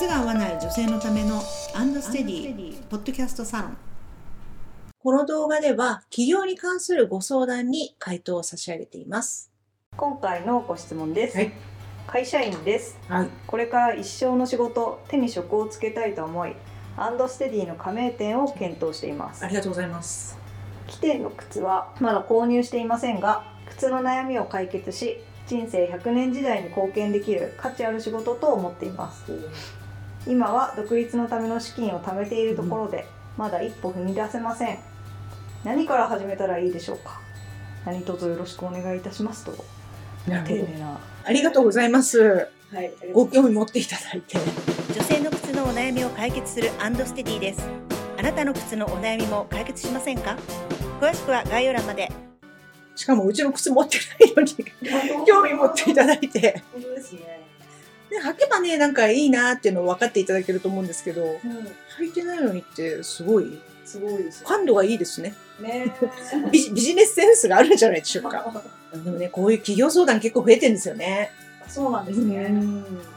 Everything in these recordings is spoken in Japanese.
靴が合わない女性のためのアンドステディポッドキャストサロン。この動画では起業に関するご相談に回答を差し上げています。今回のご質問です、はい。会社員です。はい。これから一生の仕事手に職をつけたいと思いアンドステディの加盟店を検討しています。ありがとうございます。規定の靴はまだ購入していませんが靴の悩みを解決し人生100年時代に貢献できる価値ある仕事と思っています今は独立のための資金を貯めているところで、まだ一歩踏み出せません。何から始めたらいいでしょうか？何卒よろしくお願いいたしますと。な丁寧な。ありがとうございます。はいご興味持っていただいて。女性の靴のお悩みを解決するアンドステディです。あなたの靴のお悩みも解決しませんか？詳しくは概要欄まで。しかもうちの靴持ってないのに興味持っていただいて。本当ですね、で履けばねなんかいいなっていうのを分かっていただけると思うんですけどうん、履いてないのにってすごい。すごいです感度がいいですね。ね。ビジビジネスセンスがあるんじゃないでしょうか。でもねこういう企業相談結構増えてるんですよね。そうなんですね、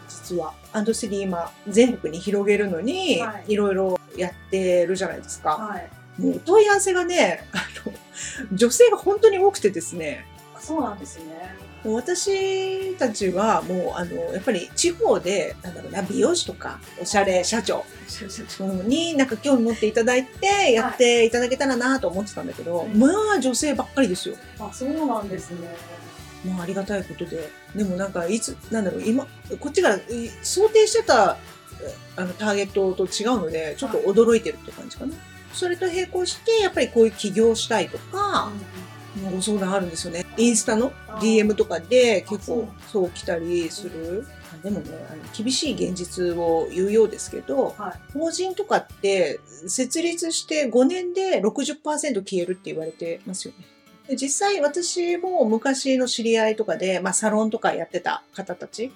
実は。アンドステディ今全国に広げるのに、はい。いろいろやってるじゃないですか、はい。もうお問い合わせがねあの女性が本当に多くてですね。そうなんですねもう私たちはもうあのやっぱり地方でなんだろうな美容師とかおしゃれ社長うんになんか興味持っていただいてやっていただけたらなと思ってたんだけど、まあ女性ばっかりですよ。あそうなんですねまあありがたいことで。でもなんかいつなんだろう今こっちがい想定してたえあのターゲットと違うのでちょっと驚いてるって感じかな。それと並行してやっぱりこういう起業したいとか、ご相談あるんですよね。インスタの DM とかで結構そう来たりする。でもねあの厳しい現実を言うようですけど、は法人とかって設立して5年で60%消えるって言われてますよね。で実際私も昔の知り合いとかで、まあ、サロンとかやってた方たち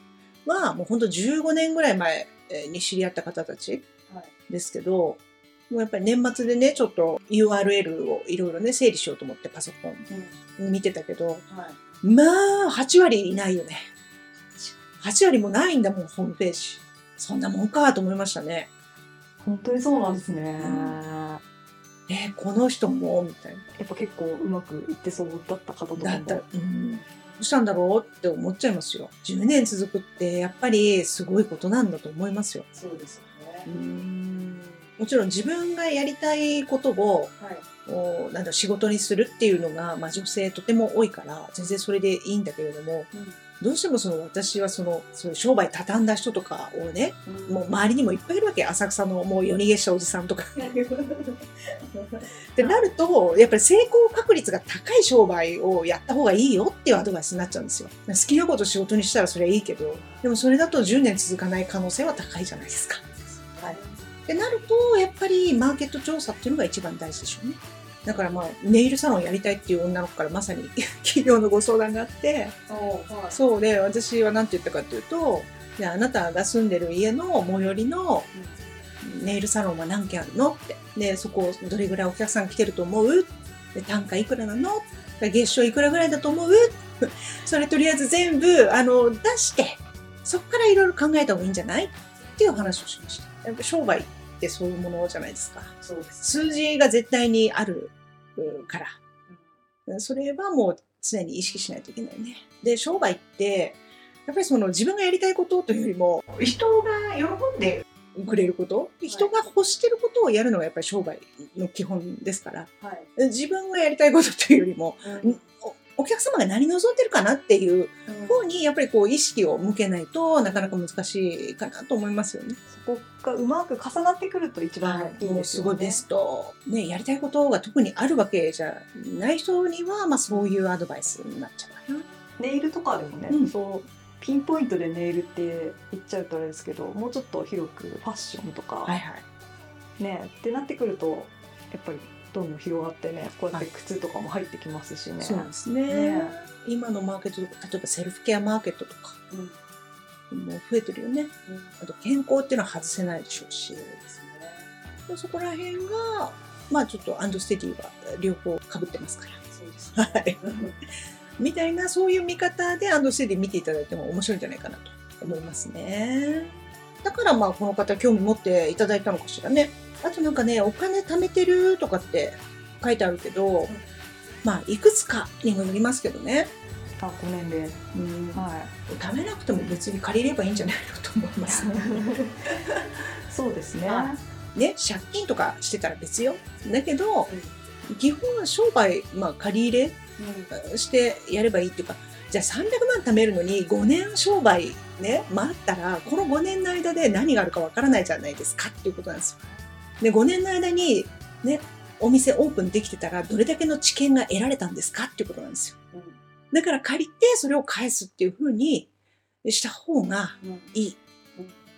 はもうほんと15年ぐらい前に知り合った方たちはいですけど、もうやっぱり年末でねちょっと URL をいろいろね整理しようと思ってパソコン。見てたけどはい。まあ8割いないよね。8割。もないんだもんホームページ。そんなもんかと思いましたね。本当にそうなんですね、えーこの人もみたいな。やっぱ結構うまくいってそうだった方とかも。だった。ら、うん、どうしたんだろうって思っちゃいますよ。10年続くってやっぱりすごいことなんだと思いますよ。そうですようね、んもちろん自分がやりたいことをはい。おなんだ仕事にするっていうのが、まあ、女性とても多いから全然それでいいんだけれども、どうしてもその私はそのそういう商売畳んだ人とかをねもう周りにもいっぱいいるわけ。浅草のもう夜逃げしたおじさんとか。ってなるとやっぱり成功確率が高い商売をやった方がいいよっていうアドバイスになっちゃうんですよ。好きなこと仕事にしたらそれはいいけどでもそれだと10年続かない可能性は高いじゃないですか。はいってなるとやっぱりマーケット調査っていうのが一番大事でしょうね。だからまあネイルサロンやりたいっていう女の子からまさに 企業のご相談があって。はい。そうで私は何て言ったかっていうとじゃああなたが住んでる家の最寄りのネイルサロンは何軒あるのって。でそこどれぐらいお客さん来てると思う？で単価いくらなの？で月賞いくらぐらいだと思う？それとりあえず全部あの出してそこからいろいろ考えた方がいいんじゃない？っていう話をしました。商売ってそういうものじゃないですか。そうです数字が絶対にあるうんから。それはもう常に意識しないといけないね。で、商売って、やっぱりその自分がやりたいことというよりも、人が喜んでくれること、人が欲してることをやるのがやっぱり商売の基本ですから、はい、自分がやりたいことというよりも、おお客様が何望んでるかなっていう方にやっぱりこう意識を向けないとなかなか難しいかなと思いますよね。そこがうまく重なってくると一番いいですよね。すごいベスト、ね、やりたいことが特にあるわけじゃない人には、まあ、そういうアドバイスになっちゃうかな。ネイルとかでもね、うんそうピンポイントでネイルって言っちゃうとあれですけどもうちょっと広くファッションとか、はいはい。ねってなってくるとやっぱりどんどん広がってねこうやって靴とかも入ってきますしね。そうですねね今のマーケットとか例えばセルフケアマーケットとかうんもう増えてるよね。うんあと健康っていうのは外せないでしょうし、でそこら辺が、まあちょっとアンドステディは両方かぶってますから。そうですはい。みたいな、そういう見方でアンドステディ見ていただいても面白いんじゃないかなと思いますね。だからまあこの方興味持っていただいたのかしらね。あとなんかね、お金貯めてるとかって書いてあるけど、まあいくつかにもよりますけどね。あ5年で。うん。は貯めなくても別に借りればいいんじゃないのと思います。そうですね。はね、借金とかしてたら別よ。だけど、基本は商売、まあ借り入れしてやればいいっていうか、じゃあ300万貯めるのに5年商売ね、待ったら、この5年の間で何があるかわからないじゃないですかっていうことなんですよ。で、5年の間にね、お店オープンできてたら、どれだけの知見が得られたんですかっていうことなんですよ。だから借りてそれを返すっていうふうにした方がいい。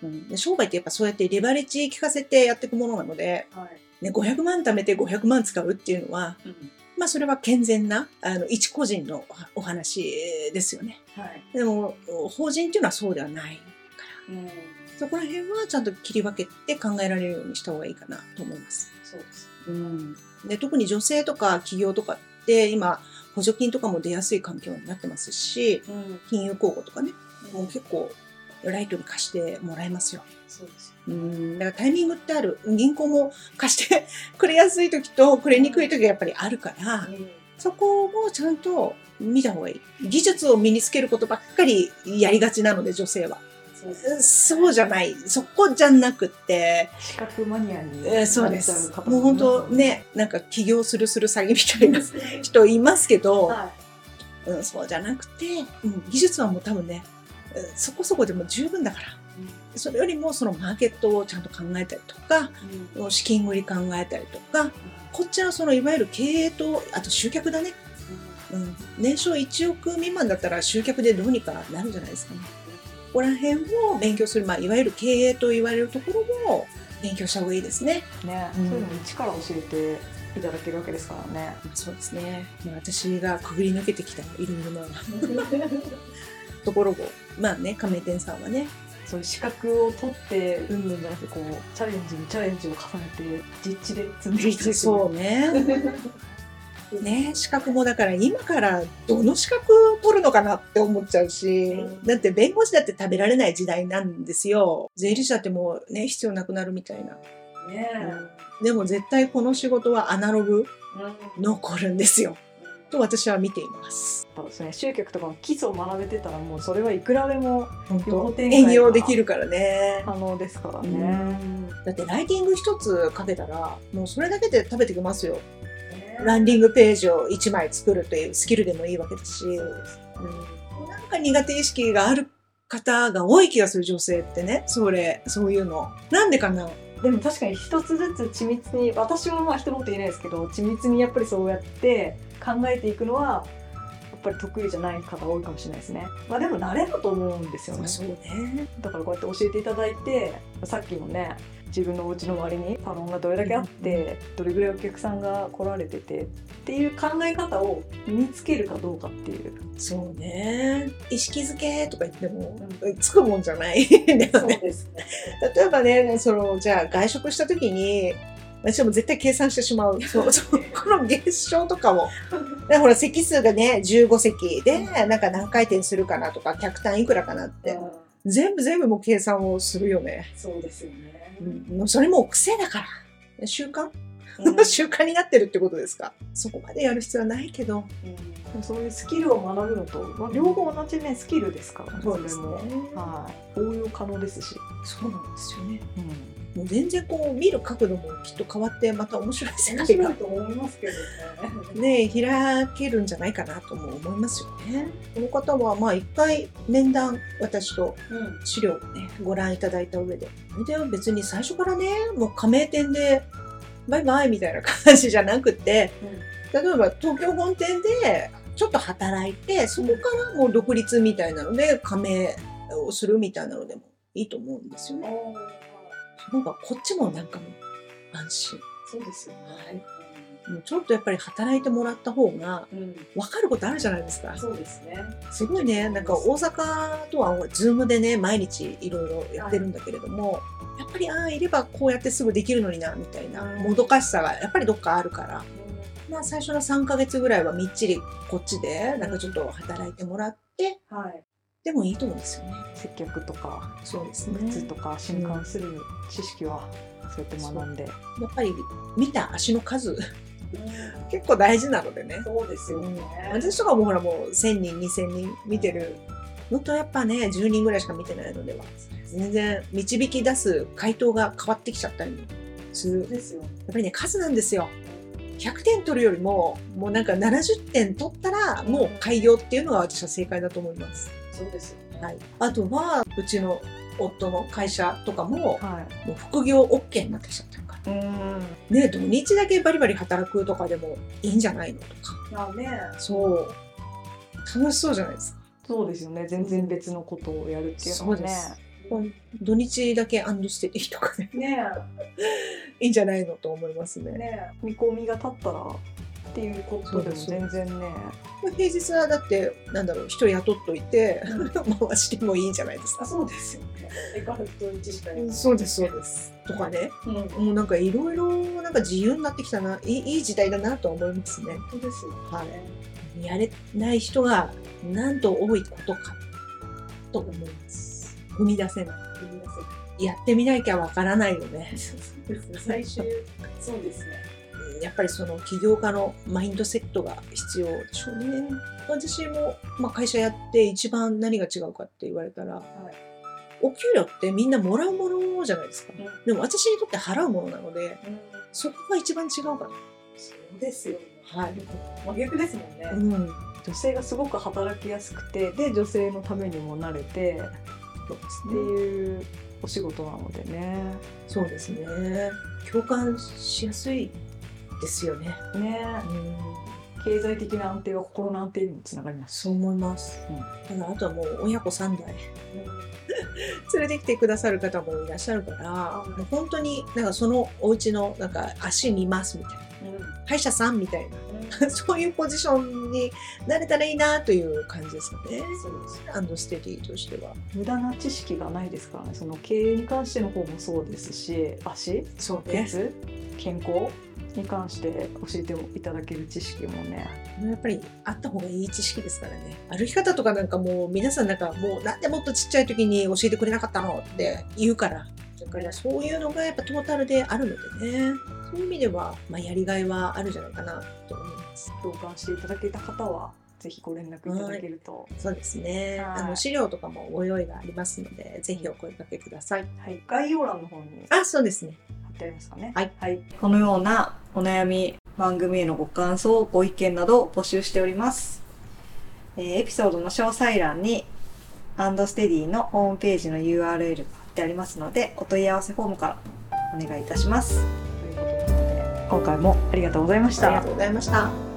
うんで商売ってやっぱそうやってレバレッジ効かせてやっていくものなので、はいね、500万貯めて500万使うっていうのは、まあそれは健全な、あの、一個人のお話ですよね。はいでも、法人っていうのはそうではないから、そこら辺はちゃんと切り分けて考えられるようにした方がいいかなと思います。そうですうん。で、特に女性とか企業とかって今、補助金とかも出やすい環境になってますし、金融公庫とかね、もう結構ライトに貸してもらえますよ。そうですうん、だからタイミングってある。銀行も貸してくれやすい時とくれにくい時がやっぱりあるから、そこもちゃんと見た方がいい。技術を身につけることばっかりやりがちなので、女性は。そうじゃない。そこじゃなくって、資格マニアにえーそうです。方もう本当ね、なんか起業するする詐欺みたいな人いますけど、はうん、そうじゃなくて、うん、技術はもう多分ね、うんそこそこでも十分だから。それよりもそのマーケットをちゃんと考えたりとか、資金繰り考えたりとか、こっちはそのいわゆる経営と、あと集客だね。うん、年商1億未満だったら集客でどうにかなるんじゃないですかね。ここら辺を勉強する、まあ、いわゆる経営と言われるところも勉強した方がいいですね。ね、うんそういうのを一から教えていただけるわけですからね。まあそうですね。まあ、私がくぐり抜けてきたいろいろなところを、まあね、亀店さんはね、そういう資格を取ってうんぬんじゃなくてこうチャレンジにチャレンジを重ねて実地で積んでいくそうね。ね資格もだから今からどの資格取るのかなって思っちゃうし、うんだって弁護士だって食べられない時代なんですよ。税理士だってもうね、必要なくなるみたいな。ねでも絶対この仕事はアナログうん残るんですよ。と私は見ています。そうですね集客とかの基礎を学べてたらもうそれはいくらでも営業できるからね。可能ですからうね。んだってライティング一つかけたら、もうそれだけで食べてきますよ。ねランディングページを1枚作るというスキルでもいいわけだし。うんなんか苦手意識がある方が多い気がする女性ってね。それ、そういうの。なんでかな？でも確かに一つずつ緻密に私もまあ一言言えないですけど緻密にやっぱりそうやって考えていくのはぱり得意じゃない方多いかもしれないですねまあでも慣れると思うんですよねそうね。だからこうやって教えていただいてさっきのね自分のお家の周りにサロンがどれだけあってどれぐらいお客さんが来られててっていう考え方を身につけるかどうかっていうそうね。意識づけとか言っても、つくもんじゃない。だよねですね例えばね、その、じゃあ外食した時に、私も絶対計算してしまう。そう、そうこの月賞とかも。でほら、席数がね、15席で、なんか何回転するかなとか、客単いくらかなって。全部全部もう計算をするよね。そうですよねうん、それもう癖だから。習慣、うん 習慣になってるってことですか？そこまでやる必要はないけど。そういうスキルを学ぶのと、まあ、両方同じねスキルですからねそうですねはい応用可能ですし、そうなんですよね。もう全然こう見る角度もきっと変わってまた面白い世界がと思いますけどねね開けるんじゃないかなとも思いますよね。この方はまあ一回面談私とうん。資料をねご覧いただいた上で。それで別に最初からねもう加盟店でバイバイみたいな感じじゃなくて例えば東京本店でちょっと働いてそこからもう独立みたいなので加盟をするみたいなのでもいいと思うんですよね。その方がこっちもなんかもう安心。そうですよね、もうちょっとやっぱり働いてもらった方がうん。分かることあるじゃないですか。そうですね。すごいね、なんか大阪とはズームでね、毎日いろいろやってるんだけれども、やっぱりああ、いればこうやってすぐできるのにな、みたいなうん。もどかしさがやっぱりどっかあるから、まあ最初の3ヶ月ぐらいはみっちりこっちで、なんかちょっと働いてもらって、はいでもいいと思うんですよね。接客とかそうですね。靴とか足に関する知識はそうやって学んで、やっぱり見た足の数。結構大事なのでね。そうですよね。私とかもほらもう1000人2000人見てるのとやっぱね10人ぐらいしか見てないのでは全然導き出す回答が変わってきちゃったりもする。やっですよぱりね数なんですよ。100点取るよりももうなんか70点取ったらもう開業っていうのが私は正解だと思います、そうですはい、あとはうちの夫の会社とかもはもう副業 OK になってきちゃったから。ね土日だけバリバリ働くとかでもいいんじゃないのとか。まあね。そう。楽しそうじゃないですか。そうですよね。全然別のことをやるっていうのはね。土日だけアンドステディとかね。ね いいんじゃないのと思いますね。ね見込みが立ったらっていうことでも全然ね平日はだってなんだろう人雇っといて回してもいいんじゃないですか。そうですよねそうですそうです。とかねうんもうなんかいろいろなんか自由になってきたないいいい時代だなとは思いますね。本当ですよはい。やれない人がなんと多いことかと思います。踏み出せない。やってみなきゃわからないよね。最終そうですねやっぱりその起業家のマインドセットが必要でしょうね。私も、まあ、会社やって一番何が違うかって言われたら、お給料ってみんなもらうものじゃないですか。でも私にとって払うものなので、そこが一番違うかそうですよねな。はい。真逆ですもんねうん。女性がすごく働きやすくてで女性のためにもなれてっていうお仕事なのでねそうですね。共感しやすいですよね。ね。うん。経済的な安定は心の安定にもつながります。そう思います。うん。ただあとはもう親子3代。連れてきてくださる方もいらっしゃるから、もう本当になんかそのお家のなんか足見ますみたいな。歯医者さんみたいな。そういうポジションになれたらいいなという感じですかね。そうですアンドステディとしては。無駄な知識がないですからね。その経営に関しての方もそうですし足そう鉄健康に関して教えていただける知識もねやっぱりあった方がいい知識ですからね。歩き方とかなんかもう皆さんなんかもうなんでもっとちっちゃい時に教えてくれなかったのって言うから。だからそういうのがやっぱトータルであるのでね。そういう意味では、まあ、やりがいはあるんじゃないかなと思います。共感していただけた方はぜひご連絡いただけると、そうですね。はいあの資料とかもご用意がありますので、ぜひお声掛けください。はい、概要欄の方にあ、そうですね。貼ってありますかね。はい、このようなお悩み番組へのご感想ご意見などを募集しております、えーエピソードの詳細欄にアンドステディのホームページの URL が貼ってありますのでお問い合わせフォームからお願いいたします。ということで今回もありがとうございました。ありがとうございました。